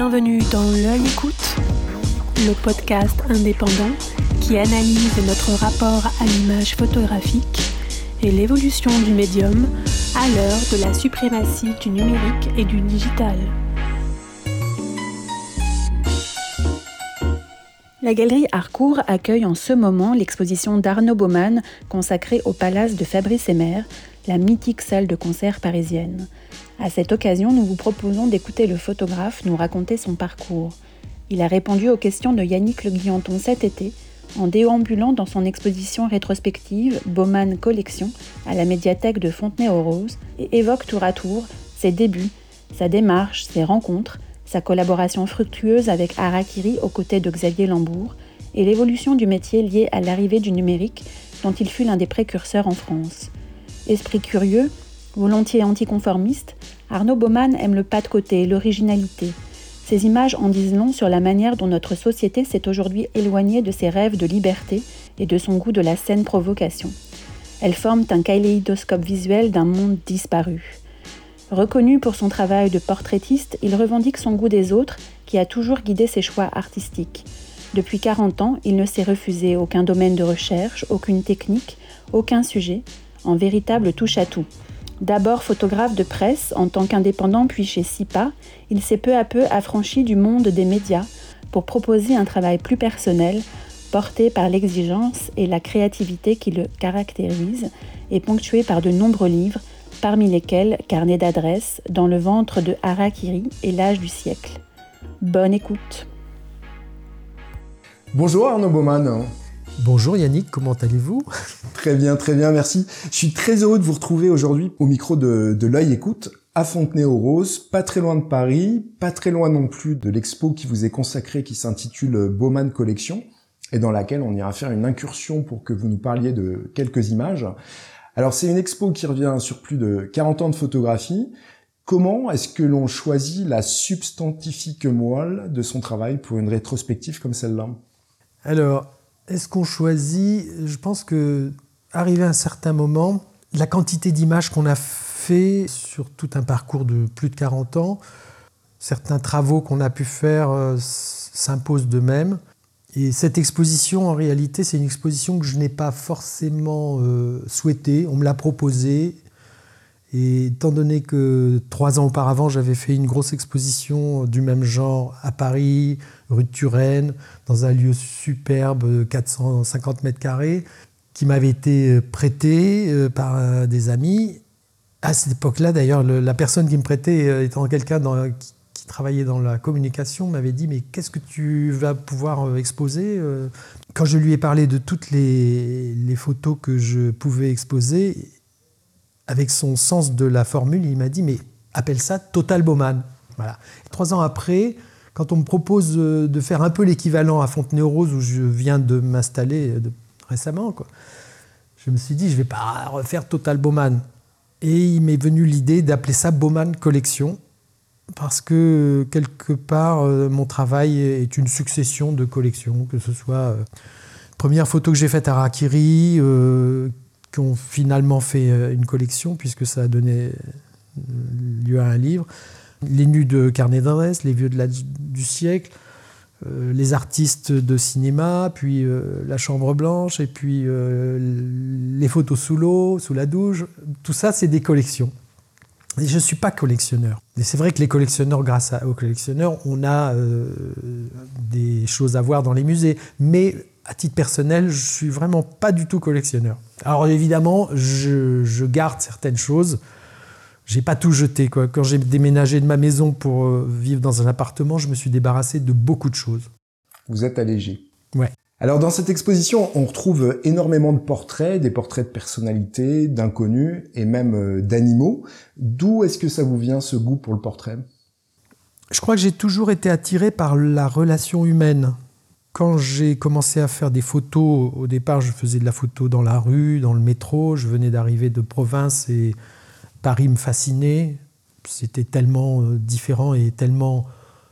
Bienvenue dans L'œil écoute, le podcast indépendant qui analyse notre rapport à l'image photographique et l'évolution du médium à l'heure de la suprématie du numérique et du digital. La galerie Harcourt accueille en ce moment l'exposition d'Arnaud Baumann consacrée au palace de Fabrice Emer, la mythique salle de concert parisienne. À cette occasion, nous vous proposons d'écouter le photographe nous raconter son parcours. Il a répondu aux questions de Yannick Le Guillanton cet été en déambulant dans son exposition rétrospective Baumann Collection à la médiathèque de Fontenay-aux-Roses et évoque tour à tour ses débuts, sa démarche, ses rencontres, sa collaboration fructueuse avec Harakiri aux côtés de Xavier Lambourg et l'évolution du métier lié à l'arrivée du numérique dont il fut l'un des précurseurs en France. Esprit curieux, volontiers anticonformiste, Arnaud Baumann aime le pas de côté, l'originalité. Ces images en disent long sur la manière dont notre société s'est aujourd'hui éloignée de ses rêves de liberté et de son goût de la saine provocation. Elles forment un kaléidoscope visuel d'un monde disparu. Reconnu pour son travail de portraitiste, il revendique son goût des autres qui a toujours guidé ses choix artistiques. Depuis 40 ans, il ne s'est refusé aucun domaine de recherche, aucune technique, aucun sujet, en véritable touche-à-tout. D'abord photographe de presse en tant qu'indépendant puis chez SIPA, il s'est peu à peu affranchi du monde des médias pour proposer un travail plus personnel, porté par l'exigence et la créativité qui le caractérisent et ponctué par de nombreux livres, parmi lesquels Carnet d'adresses, Dans le ventre de Harakiri et L'âge du siècle. Bonne écoute. Bonjour Arnaud Baumann. Bonjour Yannick, comment allez-vous? Très bien, très bien, merci. Je suis très heureux de vous retrouver aujourd'hui au micro de, de l'œil écoute à Fontenay-aux-Roses, pas très loin de Paris, pas très loin non plus de l'expo qui vous est consacrée qui s'intitule Baumann Collection et dans laquelle on ira faire une incursion pour que vous nous parliez de quelques images. Alors c'est une expo qui revient sur plus de 40 ans de photographie. Comment est-ce que l'on choisit la substantifique moelle de son travail pour une rétrospective comme celle-là? Alors, est-ce qu'on choisit Je pense que arrivé à un certain moment, la quantité d'images qu'on a fait sur tout un parcours de plus de 40 ans, certains travaux qu'on a pu faire euh, s'imposent d'eux-mêmes. Et cette exposition, en réalité, c'est une exposition que je n'ai pas forcément euh, souhaitée. On me l'a proposée. Et étant donné que trois ans auparavant, j'avais fait une grosse exposition du même genre à Paris, rue de Turenne, dans un lieu superbe, 450 mètres carrés, qui m'avait été prêté euh, par des amis. À cette époque-là, d'ailleurs, la personne qui me prêtait, euh, étant quelqu'un qui, travaillait dans la communication, m'avait dit Mais qu'est-ce que tu vas pouvoir euh, exposer Quand je lui ai parlé de toutes les photos que je pouvais exposer, avec son sens de la formule, il m'a dit Mais appelle ça Total Bowman. Voilà. Trois ans après, quand on me propose de faire un peu l'équivalent à Fontenay-aux-Roses, où je viens de m'installer récemment, quoi, je me suis dit, je ne vais pas refaire Total Bowman. Et il m'est venu l'idée d'appeler ça Bowman Collection, parce que quelque part, mon travail est une succession de collections, que ce soit euh, première photo que j'ai faite à Rakiri, euh, qui ont finalement fait une collection, puisque ça a donné lieu à un livre les nus de carnet d'adresse, les vieux de la, du siècle, euh, les artistes de cinéma, puis euh, la chambre blanche, et puis euh, les photos sous l'eau, sous la douche. Tout ça, c'est des collections. Et je ne suis pas collectionneur. C'est vrai que les collectionneurs, grâce aux collectionneurs, on a des choses à voir dans les musées. Mais à titre personnel, je suis vraiment pas du tout collectionneur. Alors évidemment, je, je garde certaines choses j'ai pas tout jeté. Quoi. Quand j'ai déménagé de ma maison pour euh, vivre dans un appartement, je me suis débarrassé de beaucoup de choses. Vous êtes allégé. Ouais. Alors dans cette exposition, on retrouve énormément de portraits, des portraits de personnalités, d'inconnus et même euh, d'animaux. D'où est-ce que ça vous vient ce goût pour le portrait? Je crois que j'ai toujours été attiré par la relation humaine. Quand j'ai commencé à faire des photos, au départ je faisais de la photo dans la rue, dans le métro, je venais d'arriver de province et Paris me fascinait. C'était tellement euh, différent et tellement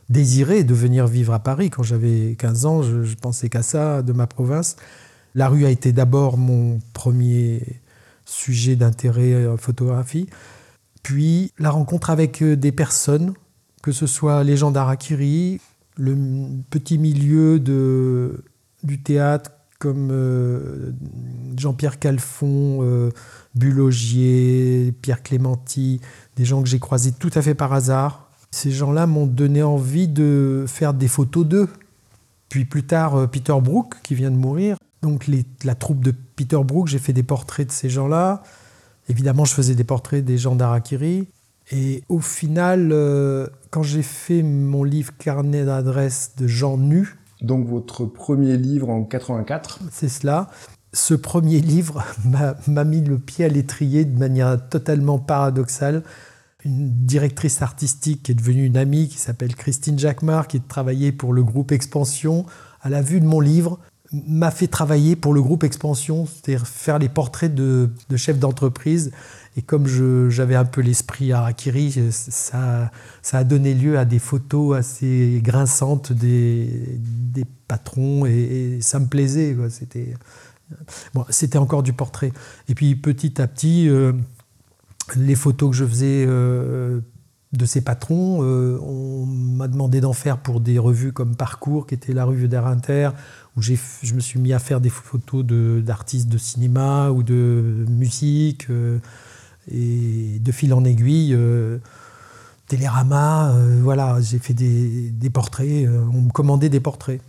désiré de venir vivre à Paris. Quand j'avais 15 ans, je, pensais qu'à ça, de ma province. La rue a été d'abord mon premier sujet d'intérêt en photographie. Puis la rencontre avec euh, des personnes que ce soit les gens d'Arakiri, le petit milieu de, du théâtre comme euh, Jean-Pierre Calfon, euh, Bulogier, Pierre Clémenti, des gens que j'ai croisés tout à fait par hasard. Ces gens-là m'ont donné envie de faire des photos d'eux. Puis plus tard, euh, Peter Brook, qui vient de mourir. Donc la troupe de Peter Brook, j'ai fait des portraits de ces gens-là. Évidemment, je faisais des portraits des gens d'Arakiri. Et au final, quand j'ai fait mon livre Carnet d'adresses de gens nus, donc votre premier livre en 84. C'est cela. Ce premier livre m'a mis le pied à l'étrier de manière totalement paradoxale. Une directrice artistique qui est devenue une amie, qui s'appelle Christine Jacquemart, qui travaillait pour le groupe Expansion, à la vue de mon livre, m'a fait travailler pour le groupe Expansion, c'est-à-dire faire les portraits de, de chefs d'entreprise et comme j'avais un peu l'esprit Harakiri, ça, ça a donné lieu à des photos assez grinçantes des, patrons et, ça me plaisait. C'était encore du portrait. Et puis petit à petit, euh, les photos que je faisais euh, de ces patrons, euh, on m'a demandé d'en faire pour des revues comme Parcours, qui était la revue d'Air Inter, où je me suis mis à faire des photos d'artistes de, cinéma ou de musique. Et de fil en aiguille, euh, Télérama, euh, voilà, j'ai fait des, portraits, euh, on me commandait des portraits.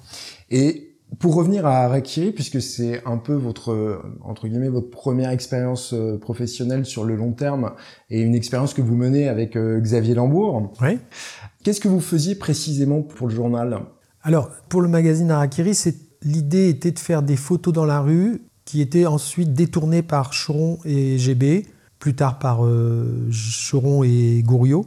Et pour revenir à Arakiri, puisque c'est un peu votre entre guillemets votre première expérience professionnelle sur le long terme et une expérience que vous menez avec Xavier Lambourg. Oui. Qu'est-ce que vous faisiez précisément pour le journal? Alors pour le magazine Arakiri, c'est l'idée était de faire des photos dans la rue qui étaient ensuite détournées par Choron et GB plus tard par euh, Choron et Gouriot,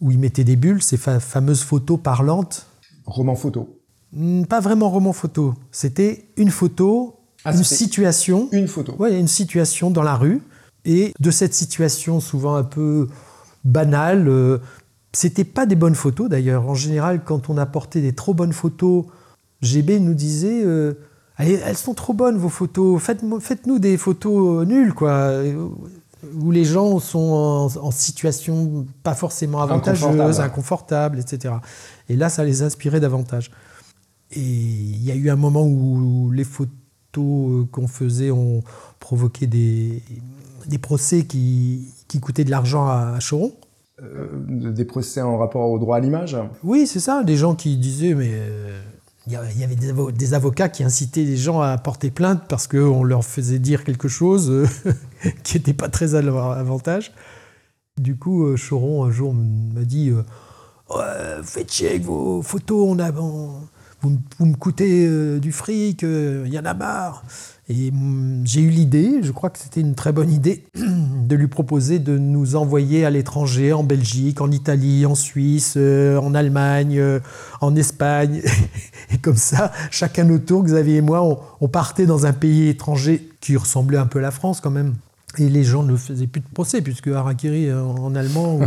où ils mettaient des bulles, ces fameuses photos parlantes. Roman photo hmm, Pas vraiment roman photo. C'était une photo, ah, une situation. Une photo. Ouais, une situation dans la rue. Et de cette situation souvent un peu banale, euh, c'était pas des bonnes photos d'ailleurs. En général, quand on apportait des trop bonnes photos, GB nous disait euh, elles sont trop bonnes vos photos, faites-nous des photos nulles quoi où les gens sont en, situation pas forcément avantageuse, inconfortable. etc. Et là, ça les inspirait davantage. Et il y a eu un moment où les photos qu'on faisait ont provoqué des, des procès qui, qui coûtaient de l'argent à, Choron. Euh, des procès en rapport au droit à l'image? Oui, c'est ça. Des gens qui disaient, mais euh, il y avait des avocats qui incitaient les gens à porter plainte parce qu'on leur faisait dire quelque chose euh, qui n'était pas très à leur avantage. Du coup, euh, Choron, un jour, m'a dit euh, Faites chier avec vos photos, on a, vous, me coûtez du fric, il y en a marre. Et hum, j'ai eu l'idée, je crois que c'était une très bonne idée, de lui proposer de nous envoyer à l'étranger, en Belgique, en Italie, en Suisse, euh, en Allemagne, euh, en Espagne. Et comme ça, chacun notre tour, Xavier et moi, on, partait dans un pays étranger qui ressemblait un peu à la France quand même. Et les gens ne faisaient plus de procès, puisque Harakiri en, allemand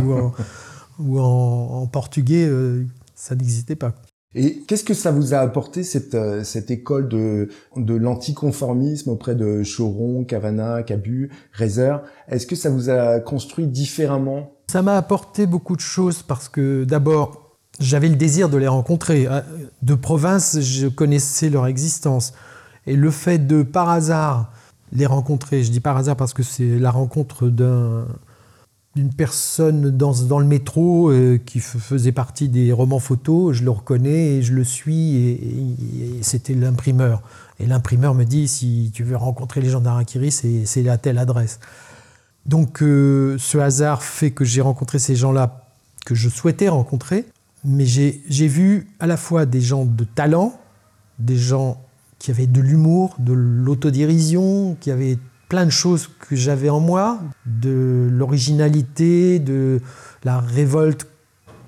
ou en, portugais, euh, ça n'existait pas. Et qu'est-ce que ça vous a apporté cette, euh, cette école de, de l'anticonformisme auprès de Choron, Cavana, Cabu, Reiser Est-ce que ça vous a construit différemment? Ça m'a apporté beaucoup de choses parce que d'abord, j'avais le désir de les rencontrer. Euh, de province, je connaissais leur existence. Et le fait de, par hasard, les rencontrer, je dis par hasard parce que c'est la rencontre d'un d'une personne dans, le métro euh, qui faisait partie des romans photos, je le reconnais et je le suis, et, c'était l'imprimeur. Et l'imprimeur me dit, si tu veux rencontrer les gens d'Arakiri, c'est à telle adresse. Donc euh, ce hasard fait que j'ai rencontré ces gens-là que je souhaitais rencontrer, mais j'ai vu à la fois des gens de talent, des gens qui avaient de l'humour, de l'autodérision, qui avaient plein de choses que j'avais en moi, de l'originalité, de la révolte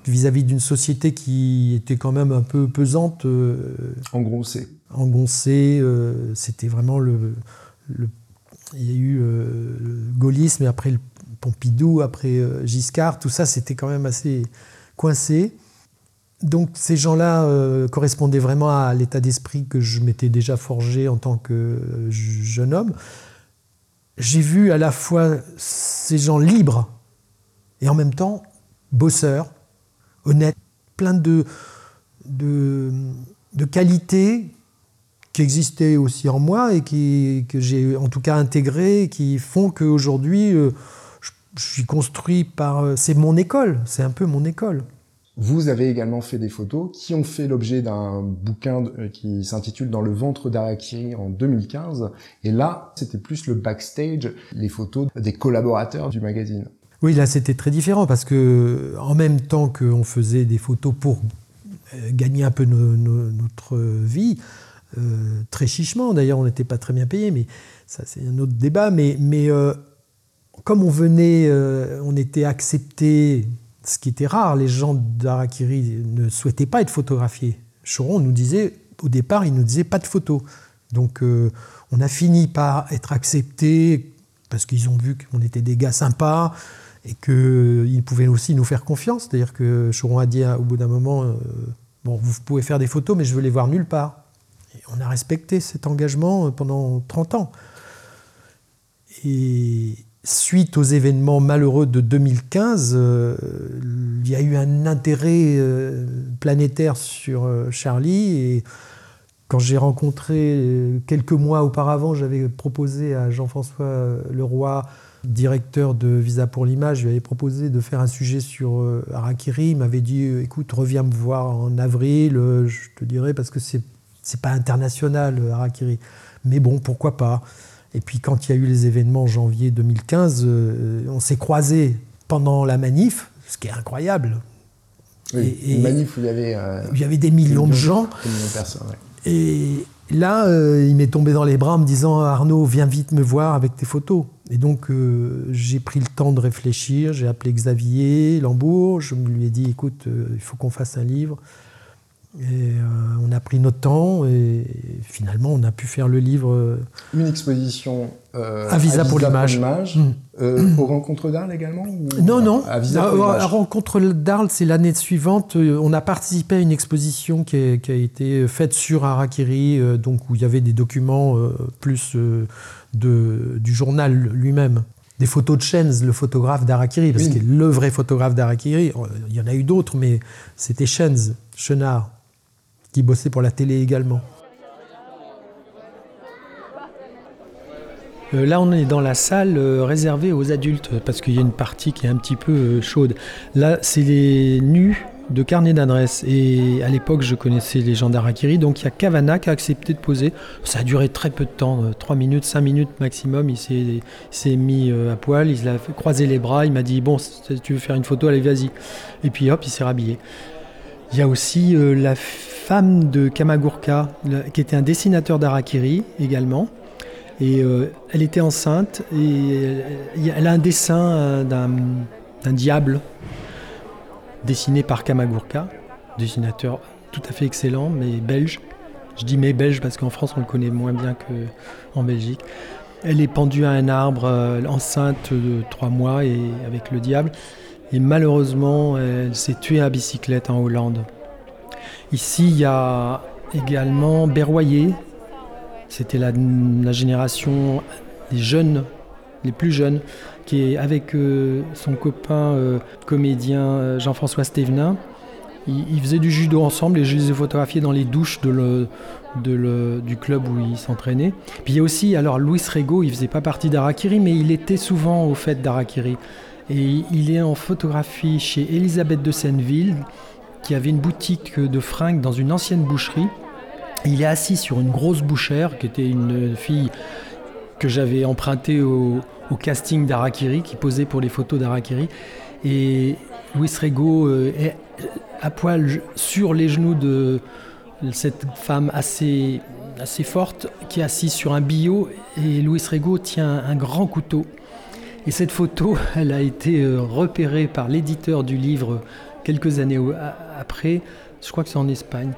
vis-à-vis d'une société qui était quand même un peu pesante. Euh, engoncée. Engoncée, euh, c'était vraiment le, Il y a eu euh, le gaullisme, et après le Pompidou, après Giscard, tout ça, c'était quand même assez coincé. Donc ces gens-là correspondaient vraiment à l'état d'esprit que je m'étais déjà forgé en tant que jeune homme j'ai vu à la fois ces gens libres et en même temps bosseurs, honnête, plein de, de, qualités qui existaient aussi en moi et que j'ai en tout cas intégrées, qui font qu'aujourd'hui, euh, je, je suis construit par... euh, C'est mon école, c'est un peu mon école. Vous avez également fait des photos qui ont fait l'objet d'un bouquin euh, qui s'intitule Dans le ventre d'Arakiri en 2015. Et là, c'était plus le backstage, les photos des collaborateurs du magazine. Oui, là c'était très différent parce que en même temps qu'on faisait des photos pour euh, gagner un peu no- no- notre vie, euh, très chichement d'ailleurs, on n'était pas très bien payé, mais ça c'est un autre débat. Mais, comme on venait, on était accepté, ce qui était rare, les gens d'Arakiri ne souhaitaient pas être photographiés. Choron nous disait, au départ, il nous disait pas de photos. Donc euh, on a fini par être accepté parce qu'ils ont vu qu'on était des gars sympas et qu'ils pouvaient aussi nous faire confiance. C'est-à-dire que Choron a dit au bout d'un moment, euh, bon, vous pouvez faire des photos, mais je veux les voir nulle part. On a respecté cet engagement pendant 30 ans. Suite aux événements malheureux de 2015, euh, il y a eu un intérêt euh, planétaire sur euh, Charlie. Et quand j'ai rencontré, quelques mois auparavant, j'avais proposé à Jean-François Leroy, directeur de Visa pour l'image, je lui avais proposé de faire un sujet sur Harakiri. Il m'avait dit écoute, reviens me voir en avril, je te dirai, parce que c'est pas international, Harakiri. Mais bon, pourquoi pas Et puis quand il y a eu les événements en janvier 2015, euh, on s'est croisés pendant la manif, ce qui est incroyable. Oui, Et- une manif où il y avait euh, Il y avait des millions de gens. millions de personnes. ouais. Et là, euh, il m'est tombé dans les bras en me disant Arnaud, viens vite me voir avec tes photos. Et donc, euh, j'ai pris le temps de réfléchir. J'ai appelé Xavier Lambourg. Je lui ai dit écoute, euh, il faut qu'on fasse un livre. Et euh, on a pris notre temps et finalement, on a pu faire le livre. euh, Une exposition euh, À Visa pour l'image. Mm. Euh, aux rencontres d'Arles également ou- Non, non. À Visa pour Euh, à rencontre d'Arles, c'est l'année suivante. Euh, On a participé à une exposition qui a, qui a été faite sur Harakiri, euh, donc où il y avait des documents euh, plus euh, de, du journal lui-même. Des photos de Shenz, le photographe d'Harakiri, parce Oui. qu'il est le vrai photographe d'Harakiri. Euh, Il y en a eu d'autres, mais c'était Shenz, Chenard, qui bossait pour la télé également. Euh, là, on est dans la salle euh, réservée aux adultes parce qu'il y a une partie qui est un petit peu euh, chaude. Là, c'est les nus de carnet d'adresse. Et à l'époque, je connaissais les gens d'Arakiri. Donc, il y a Cavana qui a accepté de poser. Ça a duré très peu de temps, 3 minutes, 5 minutes maximum. Il s'est- mis à poil, il a croiser les bras. Il m'a dit Bon, si tu veux faire une photo, allez, vas-y. Et puis, hop, il s'est rhabillé. Il y a aussi euh, la femme de Kamagurka, qui était un dessinateur d'Arakiri également. Et euh, elle était enceinte et elle a un dessin euh, d'un diable dessiné par Kamagurka, dessinateur tout à fait excellent, mais belge. Je dis mais belge parce qu'en France on le connaît moins bien qu'en Belgique. Elle est pendue à un arbre, enceinte de trois mois et avec le diable. Et malheureusement, elle s'est tuée à bicyclette en Hollande. Ici, il y a également Berroyer. C'était la, génération des jeunes, les plus jeunes, qui est avec euh, son copain euh, comédien euh, Jean-François Stévenin. Ils, faisaient du judo ensemble et je les ai photographiés dans les douches du club où ils s'entraînaient. Puis il y a aussi, alors Louis Rego, il faisait pas partie d'Arakiri, mais il était souvent au fait d'Arakiri. Et il est en photographie chez Elisabeth de Senneville, qui avait une boutique de fringues dans une ancienne boucherie. Il est assis sur une grosse bouchère, qui était une fille que j'avais empruntée au, casting d'Arakiri, qui posait pour les photos d'Arakiri. Et Louis Rego euh, est à poil sur les genoux de cette femme assez, assez forte qui est assise sur un billot. Et Louis Rego tient un grand couteau. Et cette photo, elle a été euh, repérée par l'éditeur du livre quelques années après. Je crois que c'est en Espagne.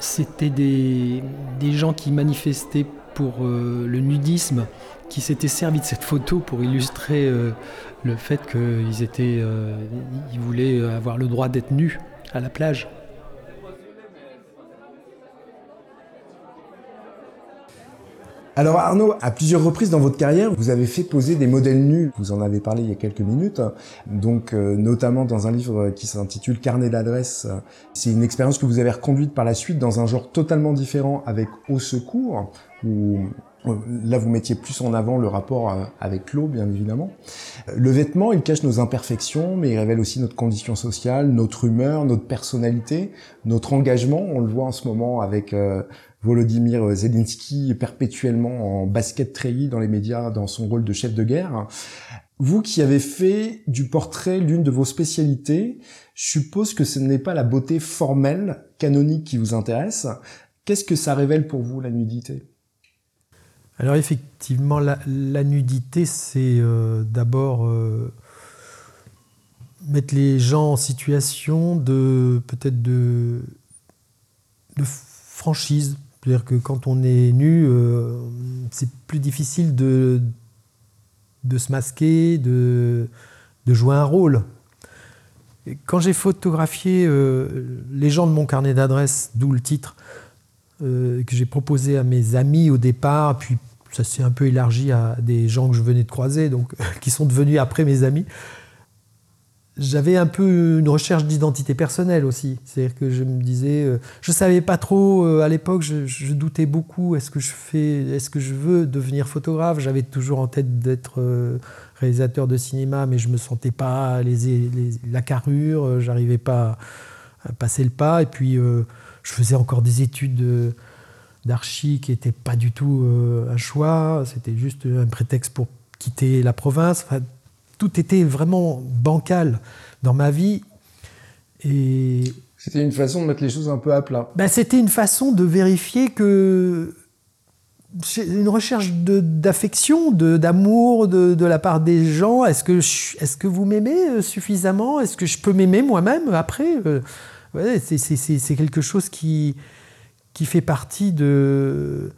C'était des, des gens qui manifestaient pour euh, le nudisme, qui s'étaient servis de cette photo pour illustrer euh, le fait qu'ils voulaient avoir le droit d'être nus à la plage. Alors Arnaud, à plusieurs reprises dans votre carrière, vous avez fait poser des modèles nus. Vous en avez parlé il y a quelques minutes. Donc euh, notamment dans un livre qui s'intitule Carnet d'adresse. C'est une expérience que vous avez reconduite par la suite dans un genre totalement différent avec Au Secours, où euh, Là, vous mettiez plus en avant le rapport euh, avec l'eau, bien évidemment. Le vêtement, il cache nos imperfections, mais il révèle aussi notre condition sociale, notre humeur, notre personnalité, notre engagement. On le voit en ce moment avec Volodymyr Zelensky perpétuellement en basket treillis dans les médias dans son rôle de chef de guerre. Vous qui avez fait du portrait l'une de vos spécialités, je suppose que ce n'est pas la beauté formelle, canonique qui vous intéresse. Qu'est-ce que ça révèle pour vous, la nudité? Alors effectivement, la, nudité, c'est euh, d'abord euh, mettre les gens en situation de peut-être de, de franchise, c'est-à-dire que quand on est nu, euh, c'est plus difficile de, se masquer, de, jouer un rôle. quand j'ai photographié euh, les gens de mon carnet d'adresses, d'où le titre, euh, que j'ai proposé à mes amis au départ, puis ça s'est un peu élargi à des gens que je venais de croiser, donc qui sont devenus après mes amis j'avais un peu une recherche d'identité personnelle aussi. C'est-à-dire que je me disais, euh, je savais pas trop euh, à l'époque, je, doutais beaucoup. Est-ce que je est-ce que je veux devenir photographe? J'avais toujours en tête d'être euh, réalisateur de cinéma, mais je me sentais pas la carrure, j'arrivais pas à passer le pas. Et puis je faisais encore des études d'archi qui n'étaient pas du tout un choix. C'était juste un prétexte pour quitter la province tout était vraiment bancal dans ma vie. Et c'était une façon de mettre les choses un peu à plat. Ben, c'était une façon de vérifier que une recherche d'affection, d'amour de, de, la part des gens. Est-ce que, est que vous m'aimez euh, suffisamment? Est-ce que je peux m'aimer moi-même après? Euh, ouais, C'est quelque chose qui, qui fait partie de,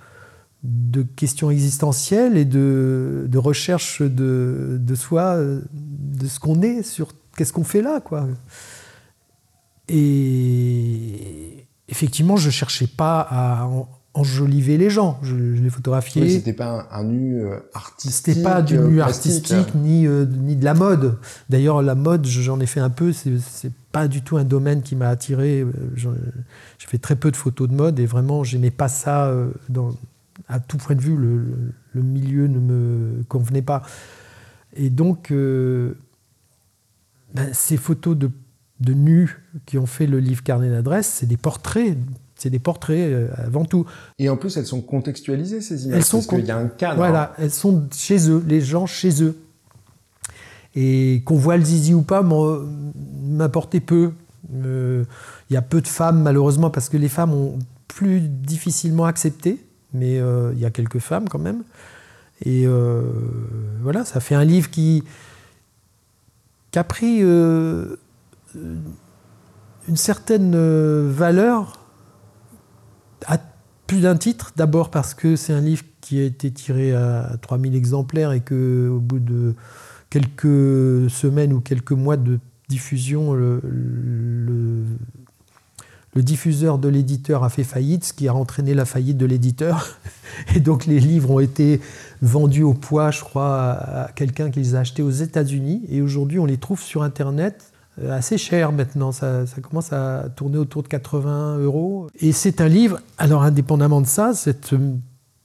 de questions existentielles et de, recherche de, soi, de ce qu'on est, sur qu'est-ce qu'on fait là, quoi. Et effectivement, je cherchais pas à enjoliver les gens. Je, les photographiais. Oui, c'était pas un, nu euh, artistique. C'était pas du nu euh, artistique ni, euh, ni de la mode. D'ailleurs, la mode, j'en ai fait un peu. C'est pas du tout un domaine qui m'a attiré. J'ai fait très peu de photos de mode et vraiment, j'aimais pas ça dans, à tout point de vue, le, milieu ne me convenait pas. Et donc, euh, ben, ces photos de, de nus qui ont fait le livre Carnet d'adresse, c'est des portraits. C'est des portraits euh, avant tout. Et en plus, elles sont contextualisées, ces images. Elles sont parce qu'il y a un cadre. Voilà, elles sont chez eux, les gens chez eux. Et qu'on voit le zizi ou pas m'importait peu. Euh, il y a peu de femmes, malheureusement, parce que les femmes ont plus difficilement accepté mais euh, il y a quelques femmes quand même. Et euh, voilà, ça fait un livre qui, qui a pris euh, une certaine valeur à plus d'un titre. D'abord parce que c'est un livre qui a été tiré à 3000 exemplaires et qu'au bout de quelques semaines ou quelques mois de diffusion, le diffuseur de l'éditeur a fait faillite, ce qui a entraîné la faillite de l'éditeur. Et donc les livres ont été vendus au poids, je crois, à quelqu'un qui les a achetés aux États-Unis. Et aujourd'hui, on les trouve sur Internet euh, assez cher maintenant. Ça, ça, commence à tourner autour de 80 euros. Et c'est un livre, alors indépendamment de ça, cette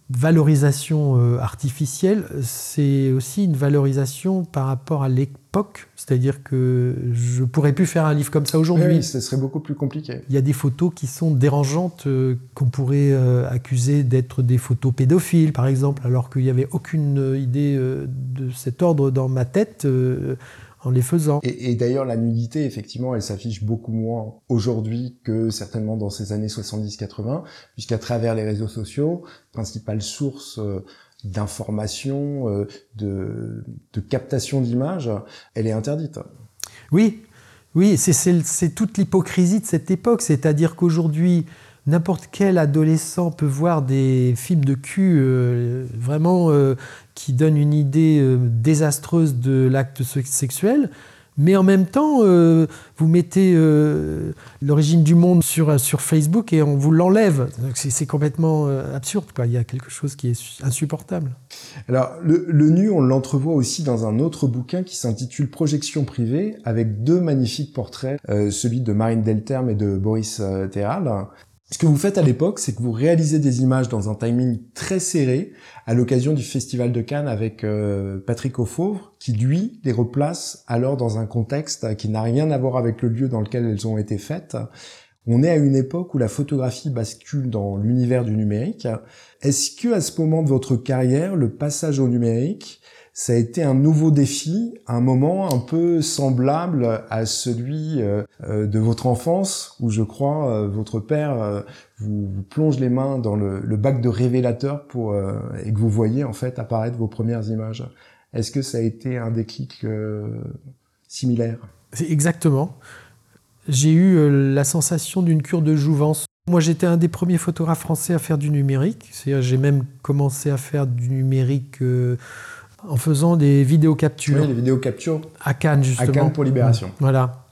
valorisation euh, artificielle, c'est aussi une valorisation par rapport à l'époque. C'est-à-dire que je pourrais plus faire un livre comme ça aujourd'hui. Oui, ce serait beaucoup plus compliqué. Il y a des photos qui sont dérangeantes, euh, qu'on pourrait euh, accuser d'être des photos pédophiles, par exemple, alors qu'il n'y avait aucune idée de cet ordre dans ma tête en les faisant. Et, d'ailleurs, la nudité, effectivement, elle s'affiche beaucoup moins aujourd'hui que certainement dans ces années 70-80, puisqu'à travers les réseaux sociaux, principale source euh, d'information, euh, de, de captation d'images, elle est interdite. Oui, oui, c'est toute l'hypocrisie de cette époque, c'est-à-dire qu'aujourd'hui, n'importe quel adolescent peut voir des films de cul euh, vraiment qui donne une idée euh, désastreuse de l'acte sexuel, Mais en même temps, euh, vous mettez euh, l'origine du monde sur, sur Facebook et on vous l'enlève. C'est complètement euh, absurde. Il y a quelque chose qui est insupportable. Alors, le, le nu, on l'entrevoit aussi dans un autre bouquin qui s'intitule Projection privée, avec deux magnifiques portraits, celui de Marine Delterme et de Boris Théral. Ce que vous faites à l'époque, c'est que vous réalisez des images dans un timing très serré à l'occasion du Festival de Cannes avec euh, Patrick Auffauvre, qui lui les replace alors dans un contexte qui n'a rien à voir avec le lieu dans lequel elles ont été faites. On est à une époque où la photographie bascule dans l'univers du numérique. Est-ce que à ce moment de votre carrière, le passage au numérique ça a été un nouveau défi, un moment un peu semblable à celui euh, euh, de votre enfance, où je crois euh, votre père vous, plonge les mains dans le, bac de révélateur pour et que vous voyez en fait apparaître vos premières images. Est-ce que ça a été un déclic similaire? Exactement. J'ai eu la sensation d'une cure de jouvence. Moi, j'étais un des premiers photographes français à faire du numérique. J'ai même commencé à faire du numérique en faisant des vidéos captures. Oui, les vidéos captures. À Cannes, justement. À Cannes pour Libération. Voilà.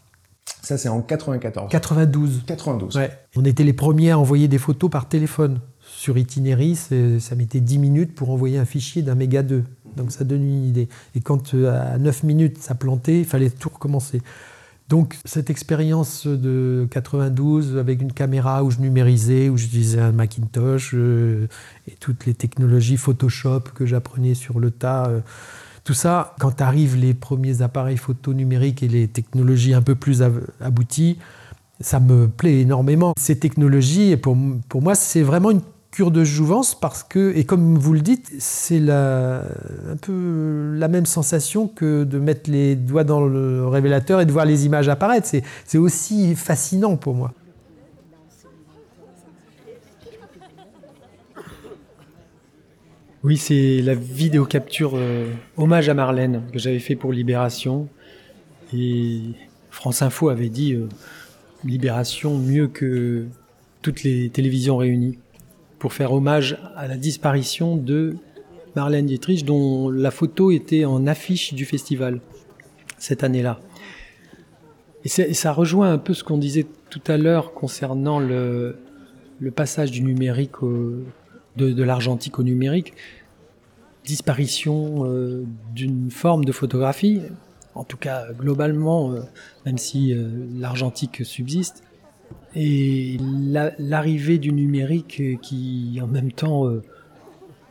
Ça, c'est en 94. 92. 92. Ouais. On était les premiers à envoyer des photos par téléphone. Sur Itinéris, ça mettait 10 minutes pour envoyer un fichier d'un méga 2. Donc ça donne une idée. Et quand euh, à 9 minutes ça plantait, il fallait tout recommencer. Donc cette expérience de 92 avec une caméra où je numérisais, où j'utilisais un Macintosh euh, et toutes les technologies Photoshop que j'apprenais sur le tas, euh, tout ça, quand arrivent les premiers appareils photo numériques et les technologies un peu plus abouties, ça me plaît énormément. Ces technologies, pour, pour moi, c'est vraiment une cure de jouvence parce que, et comme vous le dites, c'est un peu la même sensation que de mettre les doigts dans le révélateur et de voir les images apparaître. C'est aussi fascinant pour moi. Oui, c'est la vidéo capture euh, hommage à Marlène que j'avais fait pour Libération. Et France Info avait dit euh, Libération mieux que toutes les télévisions réunies pour faire hommage à la disparition de Marlène Dietrich, dont la photo était en affiche du festival cette année-là. Et, ça rejoint un peu ce qu'on disait tout à l'heure concernant le, passage du numérique de, l'argentique au numérique. Disparition euh, d'une forme de photographie, en tout cas globalement, euh, même si euh, l'argentique subsiste, et l'arrivée du numérique qui, en même temps, euh,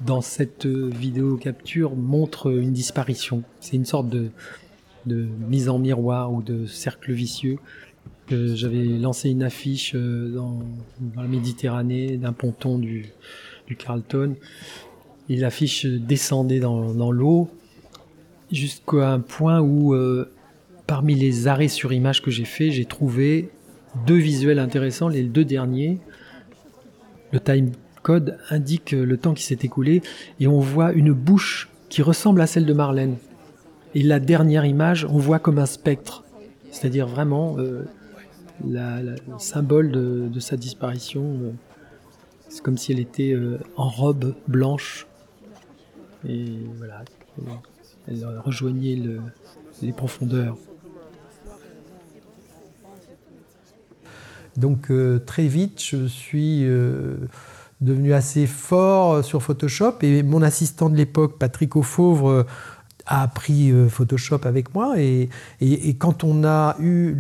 dans cette vidéo capture, montre une disparition. C'est une sorte de, mise en miroir ou de cercle vicieux. J'avais lancé une affiche euh, dans, la Méditerranée d'un ponton du, Carlton. Et l'affiche descendait dans, l'eau jusqu'à un point où, euh, parmi les arrêts sur image que j'ai fait, j'ai trouvé deux visuels intéressants, les deux derniers. Le time code indique le temps qui s'est écoulé et on voit une bouche qui ressemble à celle de Marlène. Et la dernière image, on voit comme un spectre, c'est-à-dire vraiment euh, le symbole de, sa disparition. Euh, c'est comme si elle était euh, en robe blanche. Et voilà, elle rejoignait les profondeurs. Donc euh, très vite, je suis euh, devenu assez fort sur Photoshop et mon assistant de l'époque, Patrick Auffauvre, euh, a appris Photoshop avec moi. Et, quand on a eu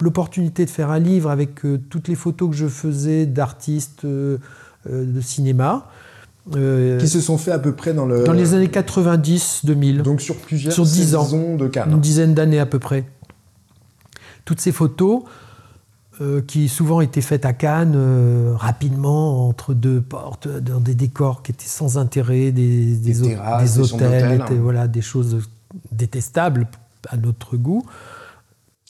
l'opportunité de faire un livre avec toutes les photos que je faisais d'artistes de cinéma, qui se sont fait à peu près dans le... Dans les années 90-2000. Donc sur plusieurs sur 10 ans, de Cannes. Une dizaine d'années à peu près. Toutes ces photos, euh, qui souvent étaient faites à Cannes, euh, rapidement, entre deux portes, dans des décors qui étaient sans intérêt, des, des, hôtels, hein. voilà, des choses détestables à notre goût.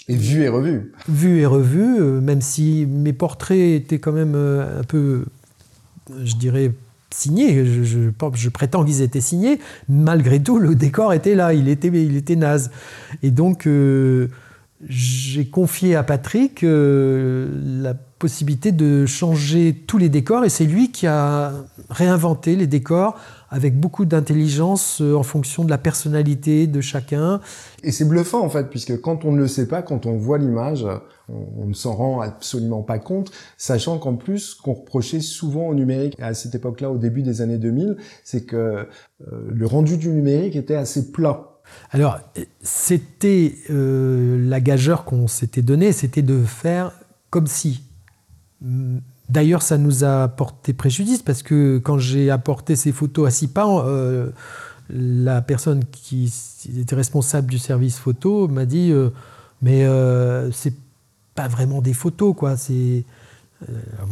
Et vu et revu. Vu et revu, euh, même si mes portraits étaient quand même un peu, je dirais, signés. Je, je, je prétends qu'ils étaient signés. Malgré tout, le décor était là, il était, il était naze. Et donc j'ai confié à Patrick euh, la possibilité de changer tous les décors et c'est lui qui a réinventé les décors avec beaucoup d'intelligence euh, en fonction de la personnalité de chacun. Et c'est bluffant en fait, puisque quand on ne le sait pas, quand on voit l'image, on, ne s'en rend absolument pas compte, sachant qu'en plus, qu'on reprochait souvent au numérique à cette époque-là, au début des années 2000, c'est que euh, le rendu du numérique était assez plat. Alors, c'était euh, la gageure qu'on s'était donnée, c'était de faire comme si. D'ailleurs, ça nous a porté préjudice parce que quand j'ai apporté ces photos à Sipan, euh, la personne qui était responsable du service photo m'a dit euh, Mais euh, c'est pas vraiment des photos, quoi. C'est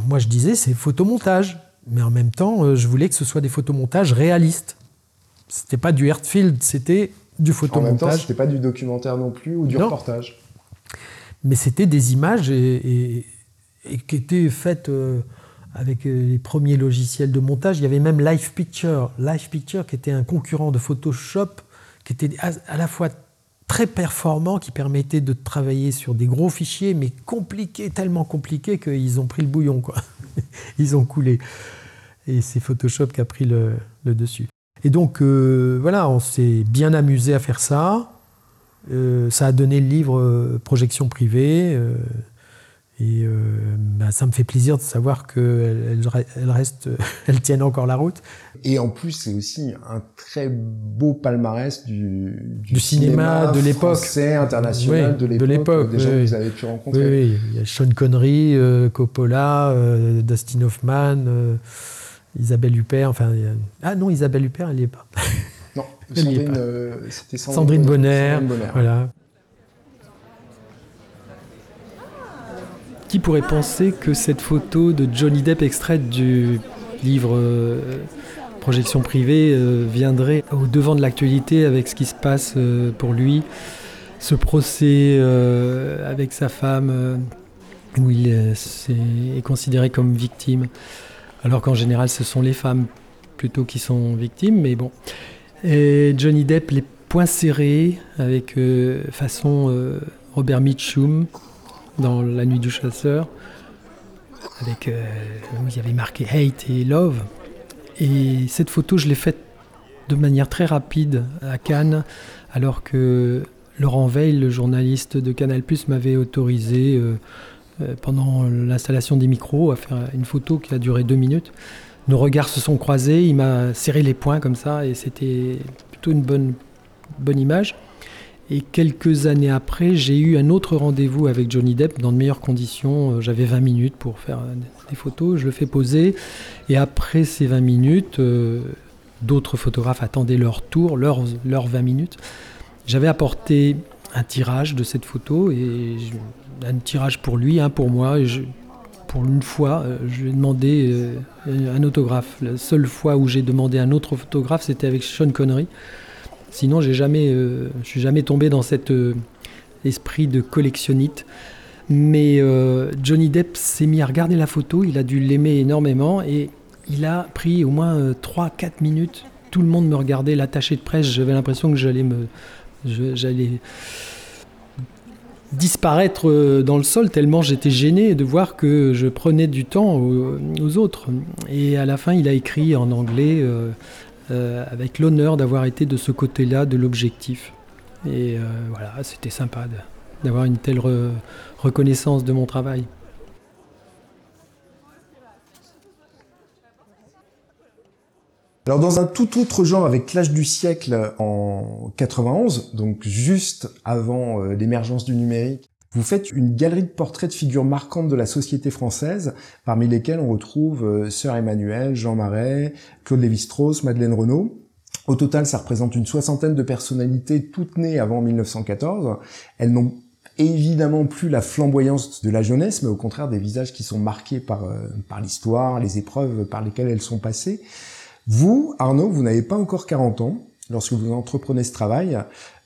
moi, je disais c'est photomontage, mais en même temps, je voulais que ce soit des photomontages réalistes. C'était pas du Hertfield, c'était du photomontage. En même temps, c'était pas du documentaire non plus ou du reportage. Mais c'était des images et et qui était faite euh, avec euh, les premiers logiciels de montage. Il y avait même Live Picture, Live Picture qui était un concurrent de Photoshop, qui était à, la fois très performant, qui permettait de travailler sur des gros fichiers, mais compliqués, tellement compliqués qu'ils ont pris le bouillon, quoi. Ils ont coulé. Et c'est Photoshop qui a pris le, dessus. Et donc, euh, voilà, on s'est bien amusé à faire ça. ça a donné le livre Projection privée. Et euh, bah, ça me fait plaisir de savoir qu'elles elle reste, elles tiennent encore la route. Et en plus, c'est aussi un très beau palmarès du, du, cinéma, de l'époque. Français, international de l'époque. Des gens que vous avez pu rencontrer. Oui, il y a Sean Connery, euh, Coppola, euh, Dustin Hoffman, Isabelle Huppert. Enfin, Ah non, Isabelle Huppert, elle n'y est pas. Non, Sandrine, c'était Sandrine, Sandrine Bonner. Voilà. Qui pourrait penser que cette photo de Johnny Depp extraite du livre euh, Projection privée euh, viendrait au devant de l'actualité avec ce qui se passe euh, pour lui, ce procès avec sa femme où il est, considéré comme victime, alors qu'en général ce sont les femmes plutôt qui sont victimes, mais bon. Et Johnny Depp les poings serrés avec façon Robert Mitchum dans La Nuit du Chasseur, avec, euh, où il y avait marqué Hate et Love. Et cette photo, je l'ai faite de manière très rapide à Cannes, alors que Laurent Veil, le journaliste de Canal+, m'avait autorisé euh, euh, pendant l'installation des micros à faire une photo qui a duré deux minutes. Nos regards se sont croisés, il m'a serré les poings comme ça, et c'était plutôt une bonne, bonne image. Et quelques années après, j'ai eu un autre rendez-vous avec Johnny Depp dans de meilleures conditions. Euh, j'avais 20 minutes pour faire euh, des photos, je le fais poser. Et après ces 20 minutes, euh, d'autres photographes attendaient leur tour, leurs, 20 minutes. J'avais apporté un tirage de cette photo, et un tirage pour lui, un pour moi. Et pour une fois, je lui ai demandé un autographe. La seule fois où j'ai demandé un autre photographe, c'était avec Sean Connery. Sinon, j'ai jamais, euh, je suis jamais tombé dans cet euh, esprit de collectionnite. Mais euh, Johnny Depp s'est mis à regarder la photo, il a dû l'aimer énormément et il a pris au moins 3-4 minutes. Tout le monde me regardait, l'attaché de presse, j'avais l'impression que j'allais me, j'allais disparaître dans le sol tellement j'étais gêné de voir que je prenais du temps aux, autres. Et à la fin, il a écrit en anglais euh, avec l'honneur d'avoir été de ce côté-là de l'objectif. Et euh, voilà, c'était sympa d'avoir une telle reconnaissance de mon travail. Alors dans un tout autre genre avec l'âge du siècle en 91, donc juste avant euh, l'émergence du numérique, vous faites une galerie de portraits de figures marquantes de la société française, parmi lesquelles on retrouve euh, Sœur Emmanuel, Jean Marais, Claude Lévi-Strauss, Madeleine Renaud. Au total, ça représente une soixantaine de personnalités toutes nées avant 1914. Elles n'ont évidemment plus la flamboyance de la jeunesse, mais au contraire des visages qui sont marqués par, euh, par l'histoire, les épreuves par lesquelles elles sont passées. Vous, Arnaud, vous n'avez pas encore 40 ans lorsque vous entreprenez ce travail.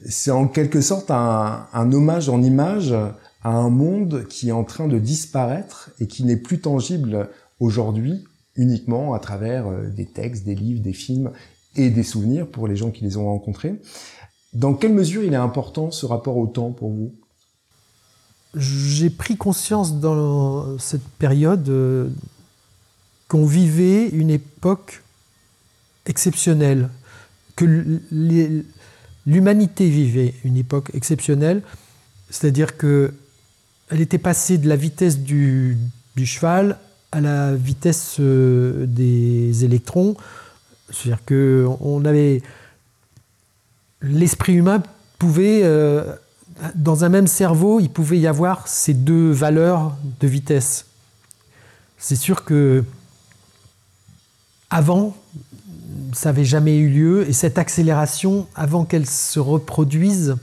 C'est en quelque sorte un, hommage en image à un monde qui est en train de disparaître et qui n'est plus tangible aujourd'hui uniquement à travers euh, des textes, des livres, des films et des souvenirs pour les gens qui les ont rencontrés. Dans quelle mesure il est important ce rapport au temps pour vous? J'ai pris conscience dans cette période euh, qu'on vivait une époque exceptionnelle, que l'humanité vivait une époque exceptionnelle, c'est-à-dire que elle était passée de la vitesse du, cheval à la vitesse euh, des électrons, c'est-à-dire que avait l'esprit humain pouvait euh, dans un même cerveau, il pouvait y avoir ces deux valeurs de vitesse. C'est sûr que avant, ça n'avait jamais eu lieu, et cette accélération, avant qu'elle se reproduise,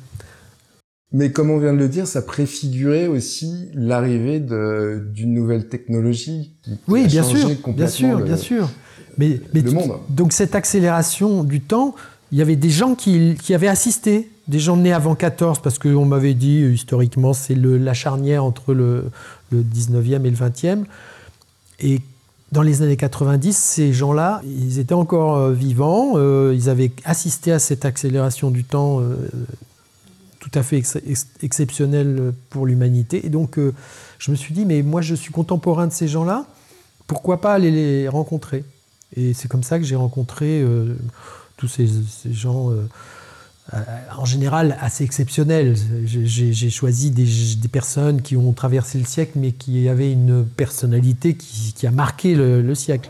mais comme on vient de le dire, ça préfigurait aussi l'arrivée d'une nouvelle technologie. Qui, oui, bien sûr, bien sûr, bien sûr. Mais, le monde. Donc cette accélération du temps, il y avait des gens qui, qui avaient assisté des gens nés avant 14, parce qu'on m'avait dit, euh, historiquement, c'est la charnière entre le, 19e et le 20e. Et dans les années 90, ces gens-là, ils étaient encore euh, vivants, euh, ils avaient assisté à cette accélération du temps tout à fait exceptionnelle pour l'humanité. Et donc, je me suis dit, mais moi, je suis contemporain de ces gens-là, pourquoi pas aller les rencontrer? Et c'est comme ça que j'ai rencontré tous ces, gens euh, en général assez exceptionnel. J'ai choisi des, personnes qui ont traversé le siècle, mais qui avaient une personnalité qui, a marqué le, siècle.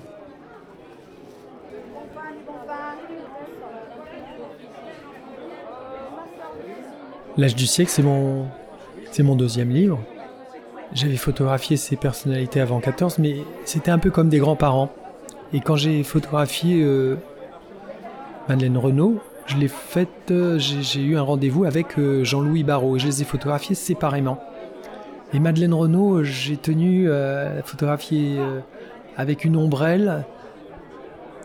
L'âge du siècle, c'est mon, mon deuxième livre. J'avais photographié ces personnalités avant 14, mais c'était un peu comme des grands-parents. Et quand j'ai photographié euh, Madeleine Renaud, je l'ai faite, euh, j'ai eu un rendez-vous avec euh, Jean-Louis Barrault et je les ai photographiés séparément. Et Madeleine Renaud, euh, j'ai tenu à photographier avec une ombrelle.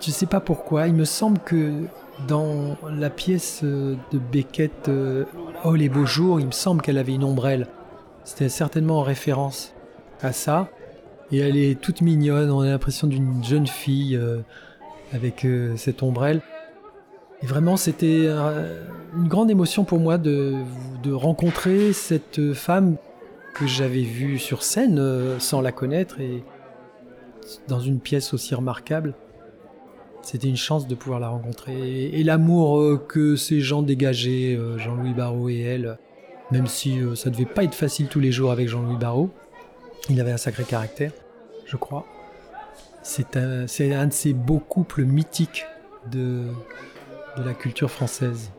Je ne sais pas pourquoi, il me semble que dans la pièce de Beckett, Oh les beaux jours, il me semble qu'elle avait une ombrelle. C'était certainement en référence à ça. Et elle est toute mignonne, on a l'impression d'une jeune fille avec cette ombrelle. Et vraiment, c'était euh, une grande émotion pour moi de, rencontrer cette femme que j'avais vue sur scène euh, sans la connaître et dans une pièce aussi remarquable. C'était une chance de pouvoir la rencontrer. Et, l'amour euh, que ces gens dégageaient, Jean-Louis Barrault et elle, même si ça devait pas être facile tous les jours avec Jean-Louis Barrault, il avait un sacré caractère, je crois. C'est un de ces beaux couples mythiques de, de la culture française.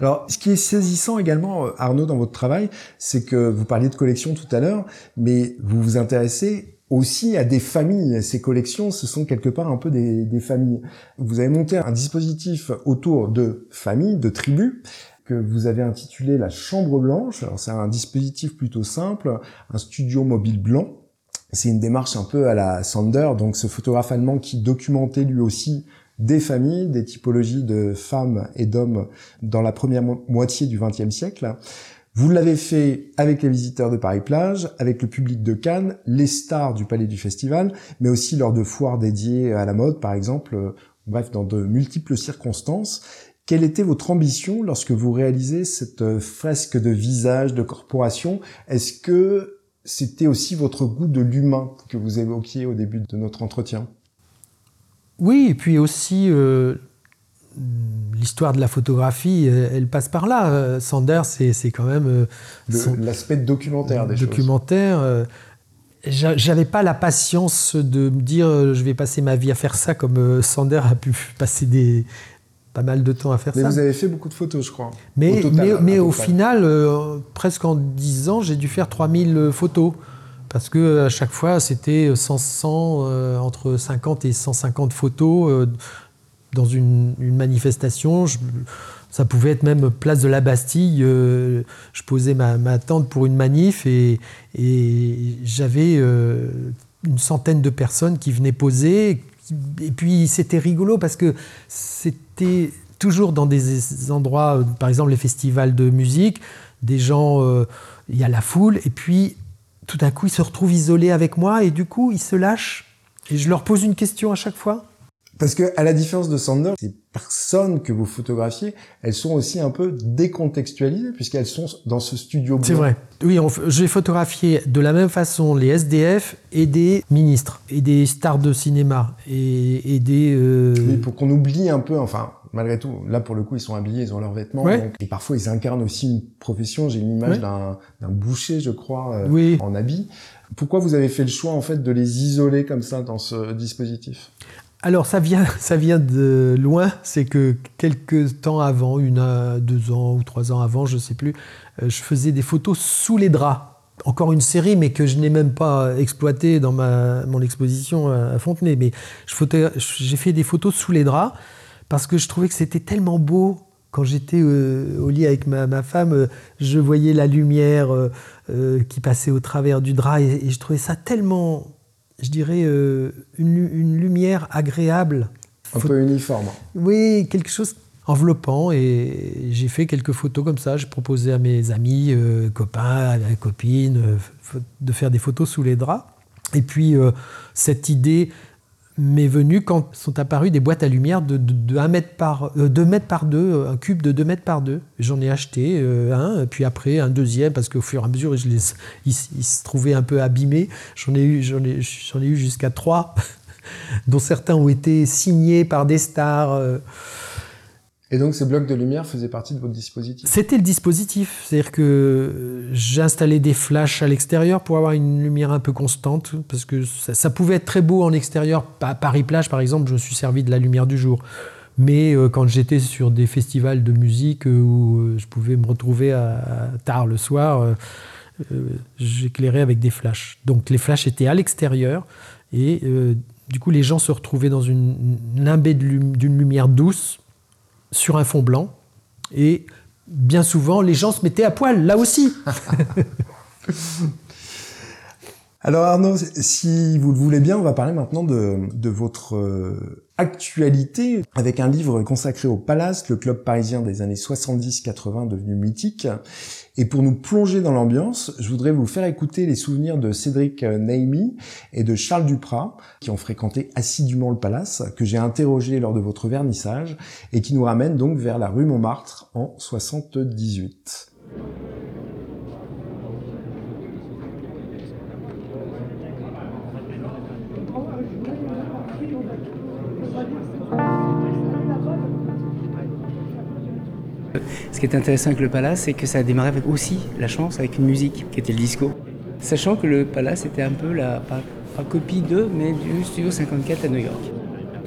Alors, ce qui est saisissant également, euh, Arnaud, dans votre travail, c'est que vous parliez de collections tout à l'heure, mais vous vous intéressez aussi à des familles. Ces collections, ce sont quelque part un peu des, des familles. Vous avez monté un dispositif autour de familles, de tribus, que vous avez intitulé la Chambre Blanche. Alors, c'est un dispositif plutôt simple, un studio mobile blanc c'est une démarche un peu à la Sander, donc ce photographe allemand qui documentait lui aussi des familles, des typologies de femmes et d'hommes dans la première moitié du XXe siècle. Vous l'avez fait avec les visiteurs de Paris-Plage, avec le public de Cannes, les stars du Palais du Festival, mais aussi lors de foires dédiées à la mode, par exemple, bref, dans de multiples circonstances. Quelle était votre ambition lorsque vous réalisez cette euh, fresque de visage, de corporation? Est-ce que c'était aussi votre goût de l'humain que vous évoquiez au début de notre entretien? Oui, et puis aussi euh, l'histoire de la photographie, elle, passe par là. Euh, Sanders, c'est quand même euh, l'aspect documentaire des documentaire, choses. J'avais pas la patience de me dire je vais passer ma vie à faire ça comme Sander a pu passer des, pas mal de temps à faire ça. Mais vous avez fait beaucoup de photos, je crois. Mais au, mais, au final, euh, presque en 10 ans, j'ai dû faire 3000 euh, photos. Parce que à chaque fois, c'était 100, euh, entre 50 et 150 photos dans une, manifestation. ça pouvait être même place de la Bastille. je posais ma, tente pour une manif et, et j'avais une centaine de personnes qui venaient poser. Et puis c'était rigolo parce que c'était toujours dans des endroits, euh, par exemple les festivals de musique, des gens, euh, il y a la foule, et puis tout d'un coup ils se retrouvent isolés avec moi, et du coup ils se lâchent, et je leur pose une question à chaque fois. Parce que à la différence de Sander, ces personnes que vous photographiez, elles sont aussi un peu décontextualisées puisqu'elles sont dans ce studio. C'est vrai. Oui, j'ai photographié de la même façon les SDF et des ministres et des stars de cinéma et, et des. Euh... Oui, pour qu'on oublie un peu, enfin, malgré tout, là pour le coup, ils sont habillés, ils ont leurs vêtements. et parfois, ils incarnent aussi une profession. J'ai une image d'un boucher, je crois, euh, en habit. Pourquoi vous avez fait le choix en fait de les isoler comme ça dans ce dispositif? Alors ça vient, de loin, c'est que quelques temps avant, une, deux ans ou trois ans avant, je ne sais plus, euh, je faisais des photos sous les draps. Encore une série, mais que je n'ai même pas exploitée dans ma, mon exposition à Fontenay. Mais j'ai fait des photos sous les draps parce que je trouvais que c'était tellement beau. Quand j'étais euh, au lit avec ma, femme, euh, je voyais la lumière qui passait au travers du drap et je trouvais ça tellement je dirais, euh, une, lumière agréable. Un peu uniforme. Oui, quelque chose enveloppant. Et j'ai fait quelques photos comme ça. J'ai proposé à mes amis, euh, copains, copines, euh, de faire des photos sous les draps. Et puis, cette idée m'est venue quand sont apparues des boîtes à lumière de, de, 1 mètre par, 2 mètres par 2, un cube de 2 mètres par 2. J'en ai acheté un, puis après un deuxième, parce qu'au fur et à mesure, je ils, se trouvaient un peu abîmés. J'en ai eu jusqu'à 3, dont certains ont été signés par des stars. Et donc ces blocs de lumière faisaient partie de votre dispositif C'était le dispositif, c'est-à-dire que j'installais des flashs à l'extérieur pour avoir une lumière un peu constante, parce que ça, pouvait être très beau en extérieur. À Paris-Plage, par exemple, je me suis servi de la lumière du jour. Mais euh, quand j'étais sur des festivals de musique euh, où euh, je pouvais me retrouver tard le soir, j'éclairais avec des flashs. Donc les flashs étaient à l'extérieur et du coup les gens se retrouvaient dans une nimbée d'une lumière douce sur un fond blanc. Et bien souvent, les gens se mettaient à poil, là aussi. Alors Arnaud, si vous le voulez bien, on va parler maintenant de, votre euh, actualité avec un livre consacré au Palace, le club parisien des années 70-80 devenu mythique. Et pour nous plonger dans l'ambiance, je voudrais vous faire écouter les souvenirs de Cédric Naimi et de Charles Duprat, qui ont fréquenté assidûment le Palace, que j'ai interrogé lors de votre vernissage, et qui nous ramène donc vers la rue Montmartre en 78. Ce qui est intéressant avec le Palace, c'est que ça a démarré avec aussi la chance avec une musique qui était le disco. Sachant que le Palace était un peu la, pas, copie de, mais du Studio 54 à New York.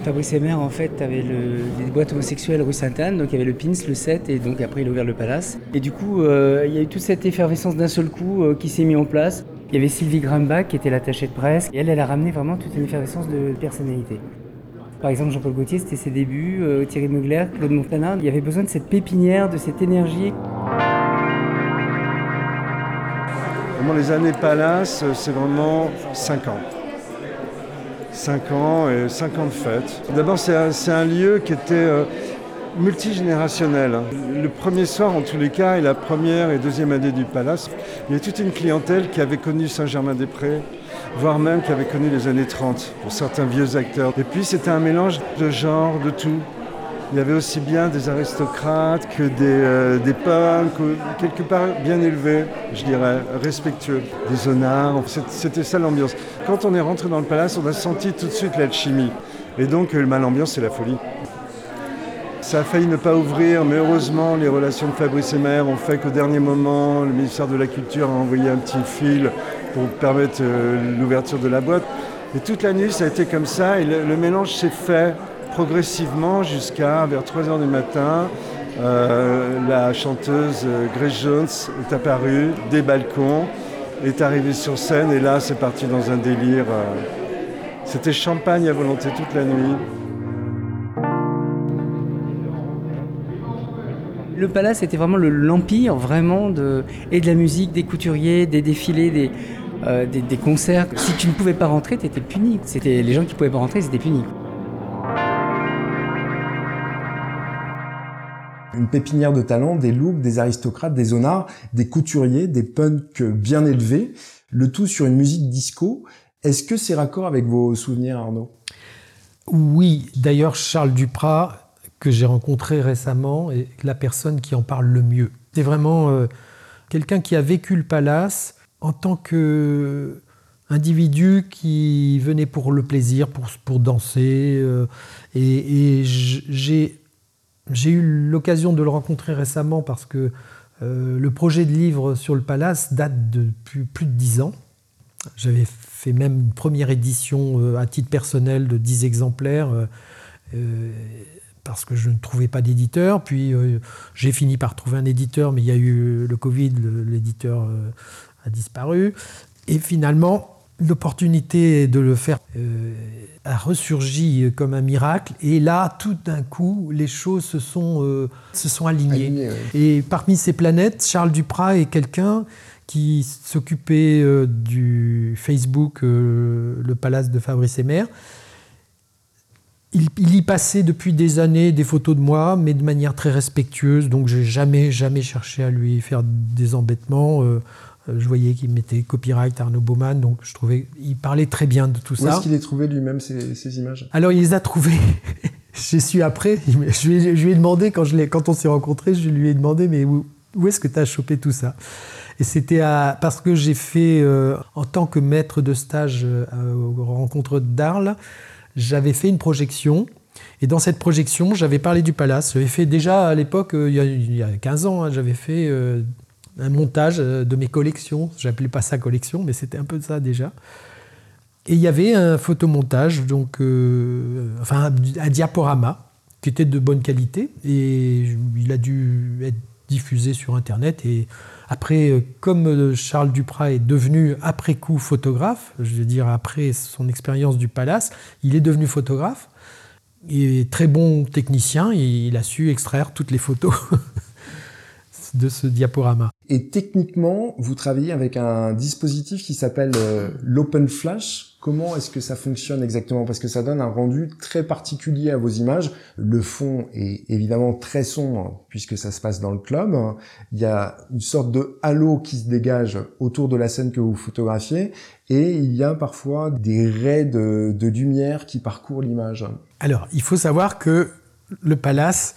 Fabrice Emer, en fait, avait des boîtes homosexuelles rue Sainte-Anne, donc il y avait le Pins, le 7, et donc après il a ouvert le Palace. Et du coup, euh, il y a eu toute cette effervescence d'un seul coup euh, qui s'est mis en place. Il y avait Sylvie Grambach qui était l'attachée de presse, et elle, elle a ramené vraiment toute une effervescence de personnalité. Par exemple, Jean-Paul Gaultier, c'était ses débuts, euh, Thierry Mugler, Claude Montana. Il y avait besoin de cette pépinière, de cette énergie. Les années Palace, c'est vraiment 5 ans. 5 ans et 5 ans de fête. D'abord, c'est un, lieu qui était euh, multigénérationnel. Le premier soir, en tous les cas, et la première et deuxième année du Palace, il y avait toute une clientèle qui avait connu Saint-Germain-des-Prés, voire même qui avait connu les années 30 pour certains vieux acteurs. Et puis c'était un mélange de genres, de tout. Il y avait aussi bien des aristocrates que des, euh, punks, quelque part bien élevés, je dirais, respectueux, des honnards. C'était ça l'ambiance. Quand on est rentré dans le palace, on a senti tout de suite l'alchimie. Et donc, euh, l'ambiance, c'est la folie. Ça a failli ne pas ouvrir, mais heureusement, les relations de Fabrice et Maire ont fait qu'au dernier moment, le ministère de la Culture a envoyé un petit fil pour permettre euh, l'ouverture de la boîte. Et toute la nuit, ça a été comme ça. Et le, mélange s'est fait progressivement jusqu'à vers 3 h du matin. Euh, la chanteuse euh, Grace Jones est apparue des balcons, est arrivée sur scène et là c'est parti dans un délire. C'était champagne à volonté toute la nuit. Le palace était vraiment l'empire vraiment de, et de la musique, des couturiers, des défilés, des, euh, des, concerts. Si tu ne pouvais pas rentrer, tu étais puni. C'était les gens qui ne pouvaient pas rentrer, ils étaient punis. Une pépinière de talents, des looks, des aristocrates, des honnards, des couturiers, des punks bien élevés, le tout sur une musique disco. Est-ce que c'est raccord avec vos souvenirs, Arnaud? Oui, d'ailleurs Charles Duprat, que j'ai rencontré récemment, est la personne qui en parle le mieux. C'est vraiment euh, quelqu'un qui a vécu le palace en tant que individu qui venait pour le plaisir, pour, pour danser. euh, et j'ai eu l'occasion de le rencontrer récemment parce que euh, le projet de livre sur le palace date depuis plus de dix ans. J'avais fait même une première édition euh, à titre personnel de 10 exemplaires parce que je ne trouvais pas d'éditeur. Puis j'ai fini par trouver un éditeur, mais il y a eu le Covid, l'éditeur a disparu. Et finalement, l'opportunité de le faire euh, a ressurgi comme un miracle. Et là, tout d'un coup, les choses se sont, euh, se sont alignées. Aligné. Et parmi ces planètes, Charles Duprat est quelqu'un qui s'occupait euh, du Facebook, le palace de Fabrice Emer. Il, il y passait depuis des années des photos de moi, mais de manière très respectueuse. Donc, j'ai jamais, jamais cherché à lui faire des embêtements. Euh, je voyais qu'il mettait copyright Arnaud Baumann, donc je trouvais il parlait très bien de tout Où ça. est-ce qu'il a trouvé lui-même ces, ces images? Alors, il les a trouvés. J'ai su après. Je lui, ai, je lui ai demandé, quand, je l'ai- quand on s'est rencontrés, je lui ai demandé, mais où, où est-ce que tu as chopé tout ça? Et c'était parce que j'ai fait, euh, en tant que maître de stage euh, aux rencontres d'Arles, j'avais fait une projection. Et dans cette projection, j'avais parlé du palace. J'avais fait déjà à l'époque, euh, il, y a- il y a 15 ans, hein, j'avais fait un montage euh, de mes collections. J'appelais pas ça collection, mais c'était un peu ça déjà. Et il y avait un photomontage, donc, euh, enfin un, diaporama qui était de bonne qualité et il a dû être diffusé sur Internet. Et après, euh, comme Charles Duprat est devenu après coup photographe, je veux dire après son expérience du palace, il est devenu photographe. Est très bon technicien et il a su extraire toutes les photos de ce diaporama. Et techniquement, vous travaillez avec un dispositif qui s'appelle euh, l'Open Flash. Comment est-ce que ça fonctionne exactement? Parce que ça donne un rendu très particulier à vos images. Le fond est évidemment très sombre puisque ça se passe dans le club. Il y a une sorte de halo qui se dégage autour de la scène que vous photographiez et il y a parfois des raies de, de lumière qui parcourent l'image. Alors, il faut savoir que le palace,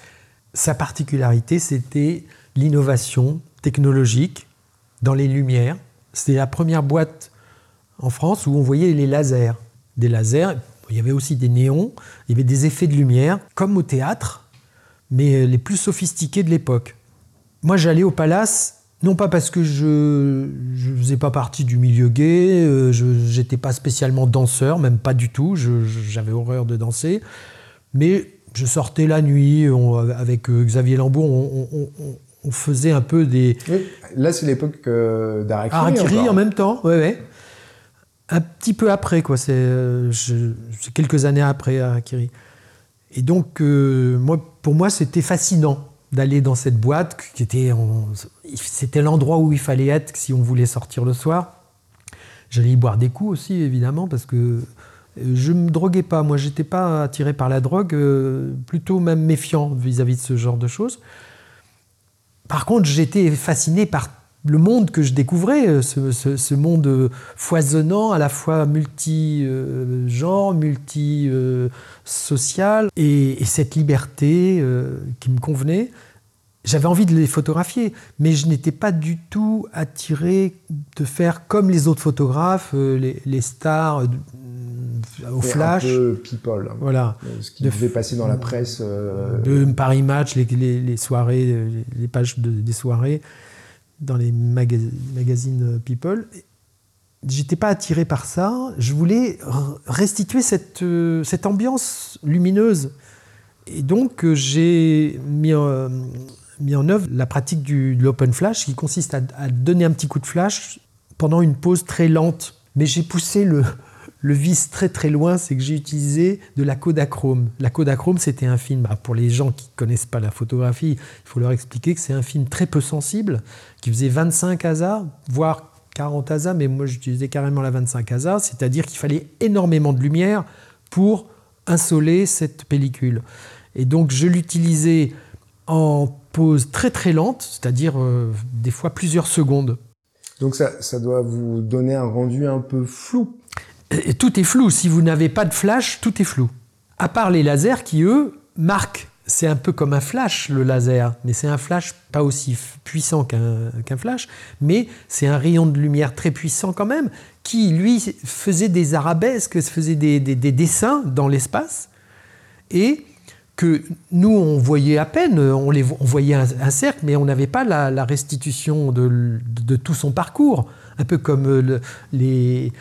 sa particularité, c'était l'innovation technologique dans les lumières. C'était la première boîte en France où on voyait les lasers. Des lasers, il y avait aussi des néons, il y avait des effets de lumière, comme au théâtre, mais les plus sophistiqués de l'époque. Moi, j'allais au palace, non pas parce que je ne faisais pas partie du milieu gay, euh, je n'étais pas spécialement danseur, même pas du tout, j'avais horreur de danser, mais je sortais la nuit avec euh, Xavier Lambourg, on- faisait un peu des, Oui, là c'est l'époque euh, d'Arakiri. En même temps, ouais, ouais. Un petit peu après, quoi. C'est euh, quelques années après Harakiri. Et donc, euh, moi, pour moi, c'était fascinant d'aller dans cette boîte qui était, c'était l'endroit où il fallait être si on voulait sortir le soir. J'allais y boire des coups aussi, évidemment, parce que euh, je me droguais pas. Moi, j'étais pas attiré par la drogue, euh, plutôt même méfiant vis-à-vis de ce genre de choses. Par contre, j'étais fasciné par le monde que je découvrais, euh, ce, monde euh, foisonnant, à la fois multi-genre, multi-social, et, et cette liberté euh, qui me convenait. J'avais envie de les photographier, mais je n'étais pas du tout attiré de faire comme les autres photographes, euh, les, stars euh, au flash. Un peu people. Voilà. Euh, Ce qui De devait passer dans la presse. euh, de Paris Match, les, les- les soirées, euh, les, pages de- des soirées dans les maga- magazines People. J'étais pas attiré par ça. Je voulais restituer cette, euh, cette ambiance lumineuse. Et donc, euh, j'ai mis, en- mis en œuvre la pratique du, de l'open flash qui consiste à, à donner un petit coup de flash pendant une pause très lente. Mais j'ai poussé le, le vice très très loin, c'est que j'ai utilisé de la Kodachrome. La Kodachrome, c'était un film, bah, pour les gens qui ne connaissent pas la photographie, il faut leur expliquer que c'est un film très peu sensible, qui faisait 25 ASA, voire 40 ASA, mais moi j'utilisais carrément la 25 ASA, c'est-à-dire qu'il fallait énormément de lumière pour insoler cette pellicule. Et donc je l'utilisais en pause très très lente, c'est-à-dire euh, des fois plusieurs secondes. Donc ça doit vous donner un rendu un peu flou. Tout est flou. Si vous n'avez pas de flash, tout est flou. À part les lasers qui, eux, marquent. C'est un peu comme un flash, le laser, mais c'est un flash pas aussi puissant qu'un flash, mais c'est un rayon de lumière très puissant quand même, qui, lui, faisait des arabesques, faisait des, dessins dans l'espace, et que nous, on voyait à peine, on, les, voyait un, cercle, mais on n'avait pas la, restitution de, tout son parcours. Un peu comme euh, les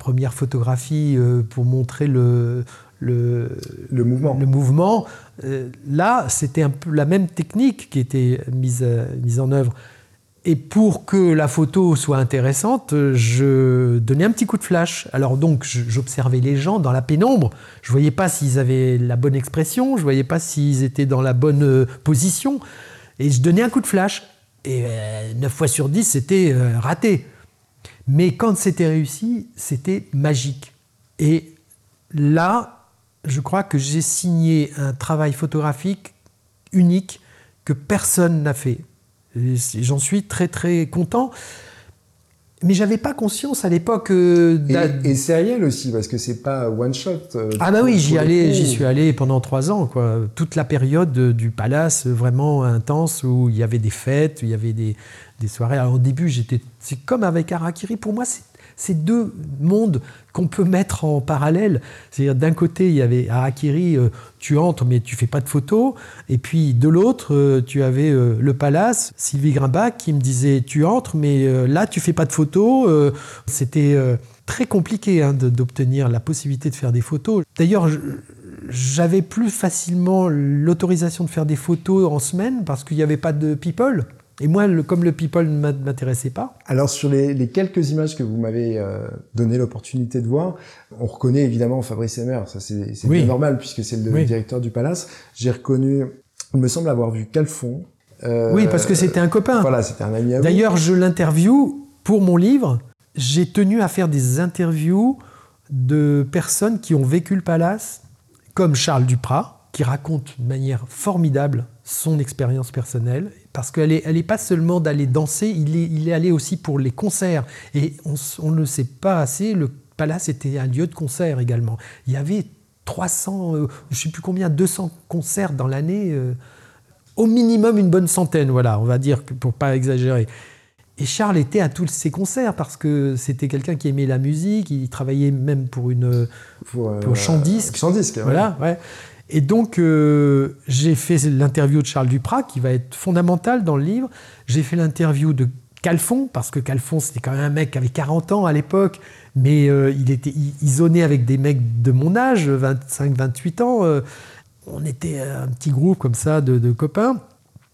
premières photographies euh, pour montrer le, le, mouvement. Le mouvement. Euh, là, c'était un peu la même technique qui était mise, mise en œuvre. Et pour que la photo soit intéressante, je donnais un petit coup de flash. Alors donc, j'observais les gens dans la pénombre. Je voyais pas s'ils avaient la bonne expression, je voyais pas s'ils étaient dans la bonne euh, position. Et je donnais un coup de flash. Et 9 euh, fois sur 10, c'était euh, raté. Mais quand c'était réussi, c'était magique. Et là, je crois que j'ai signé un travail photographique unique que personne n'a fait. J'en suis très très content. Mais j'avais pas conscience à l'époque. Euh, et, sériel aussi, parce que c'est pas one shot. Euh, ah bah oui, j'y allais, j'y suis allé pendant trois ans, quoi. Toute la période du palace vraiment intense où il y avait des fêtes, où il y avait des, des soirées. Alors au début, j'étais, c'est comme avec Arakiri. Pour moi, c'est ces deux mondes qu'on peut mettre en parallèle. C'est-à-dire d'un côté, il y avait Harakiri, euh, tu entres mais tu fais pas de photos, et puis de l'autre, euh, tu avais euh, le palace, Sylvie Grimbach qui me disait tu entres mais là tu fais pas de photos. C'était très compliqué hein, d'obtenir la possibilité de faire des photos. D'ailleurs, j'avais plus facilement l'autorisation de faire des photos en semaine parce qu'il n'y avait pas de people. Et moi, comme le people ne m'intéressait pas. Alors sur les, quelques images que vous m'avez euh, donné l'opportunité de voir, on reconnaît évidemment Fabrice Emmer, ça c'est normal puisque c'est le directeur du Palace. J'ai reconnu, il me semble avoir vu Calfon. Euh, oui, parce que c'était un copain. Voilà, c'était un ami à D'ailleurs, je l'interview pour mon livre. J'ai tenu à faire des interviews de personnes qui ont vécu le Palace, comme Charles Duprat, qui raconte de manière formidable son expérience personnelle, parce qu'elle n'est elle est pas seulement d'aller danser, il est, il est allé aussi pour les concerts. Et on, ne sait pas assez, le Palace était un lieu de concert également. Il y avait 300, euh, je ne sais plus combien, 200 concerts dans l'année, euh, au minimum une bonne centaine, voilà, on va dire, pour pas exagérer. Et Charles était à tous ces concerts parce que c'était quelqu'un qui aimait la musique, il travaillait même pour une pour, euh, chant disque. Chant disque, voilà, ouais. Et donc, euh, j'ai fait l'interview de Charles Duprat, qui va être fondamental dans le livre. J'ai fait l'interview de Calfon, parce que Calfon, c'était quand même un mec qui avait 40 ans à l'époque, mais euh, il était isolé avec des mecs de mon âge, 25-28 ans. Euh, on était un petit groupe comme ça de copains.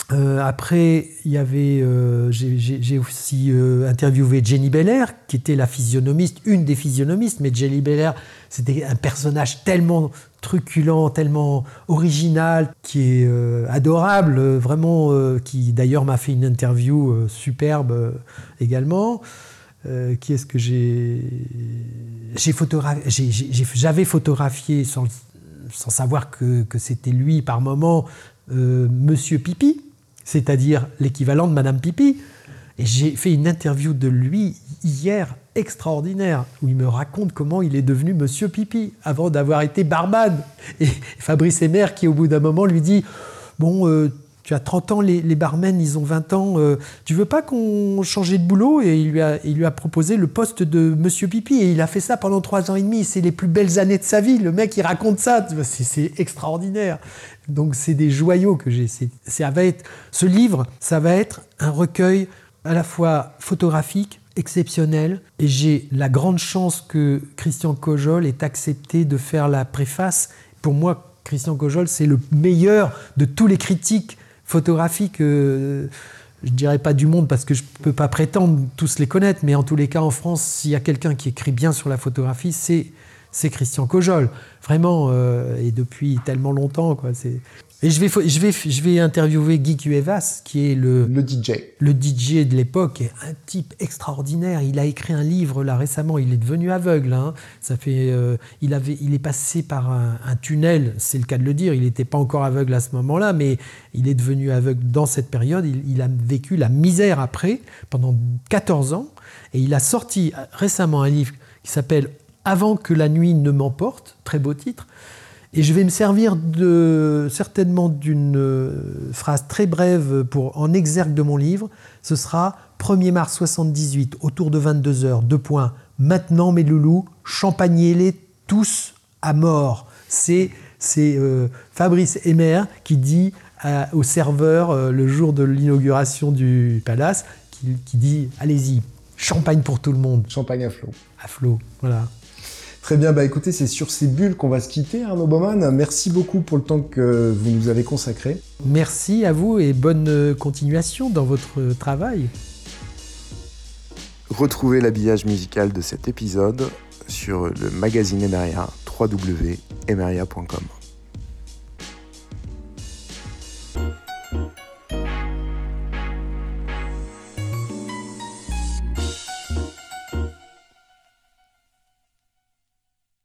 Après, il y avait, j'ai aussi interviewé Jenny Belair, qui était la physionomiste, une des physionomistes, mais Jenny Belair, c'était un personnage tellement truculent, tellement original, qui est adorable, vraiment, qui d'ailleurs m'a fait une interview superbe également. qui est-ce que j'ai J'avais photographié sans, savoir que, que c'était lui par moment, Monsieur Pipi, c'est-à-dire l'équivalent de Madame Pipi. Et j'ai fait une interview de lui hier extraordinaire, où il me raconte comment il est devenu Monsieur Pipi, avant d'avoir été barman. Et Fabrice Emmer, qui au bout d'un moment lui dit, bon, euh, tu as 30 ans, les, barmen, ils ont 20 ans, euh, tu veux pas qu'on change de boulot? Et il lui, a, il lui a proposé le poste de Monsieur Pipi, et il a fait ça pendant 3 ans et demi, c'est les plus belles années de sa vie, le mec il raconte ça, c'est extraordinaire. Donc c'est des joyaux que j'ai. Ça va être ce livre, ça va être un recueil à la fois photographique, exceptionnel, et j'ai la grande chance que Christian Cojol ait accepté de faire la préface. Pour moi, Christian Cojol, c'est le meilleur de tous les critiques photographiques. Euh, je dirais pas du monde parce que je ne peux pas prétendre tous les connaître, mais en tous les cas en France, s'il y a quelqu'un qui écrit bien sur la photographie, c'est c'est Christian Cojol. Vraiment, euh, et depuis tellement longtemps. Quoi, et je vais, je, vais, je vais interviewer Guy Cuevas, qui est le, le DJ. Le DJ de l'époque, un type extraordinaire. Il a écrit un livre là récemment, il est devenu aveugle. Hein. Ça fait, euh, il, avait, il est passé par un, tunnel, c'est le cas de le dire. Il n'était pas encore aveugle à ce moment-là, mais il est devenu aveugle dans cette période. Il, il a vécu la misère après, pendant 14 ans. Et il a sorti récemment un livre qui s'appelle avant que la nuit ne m'emporte, très beau titre. Et je vais me servir de, certainement d'une euh, phrase très brève pour, en exergue de mon livre. Ce sera 1er mars 78, autour de 22h, deux points. Maintenant, mes loulous, champagnez-les tous à mort. C'est euh, Fabrice Emer qui dit au serveur euh, le jour de l'inauguration du palace, qui, qui dit allez-y, champagne pour tout le monde. Champagne à flot. À flot, voilà. Très bien, bah écoutez, c'est sur ces bulles qu'on va se quitter, Arnaud Baumann. Merci beaucoup pour le temps que vous nous avez consacré. Merci à vous et bonne continuation dans votre travail. Retrouvez l'habillage musical de cet épisode sur le magazine Emeria, www.emeria.com.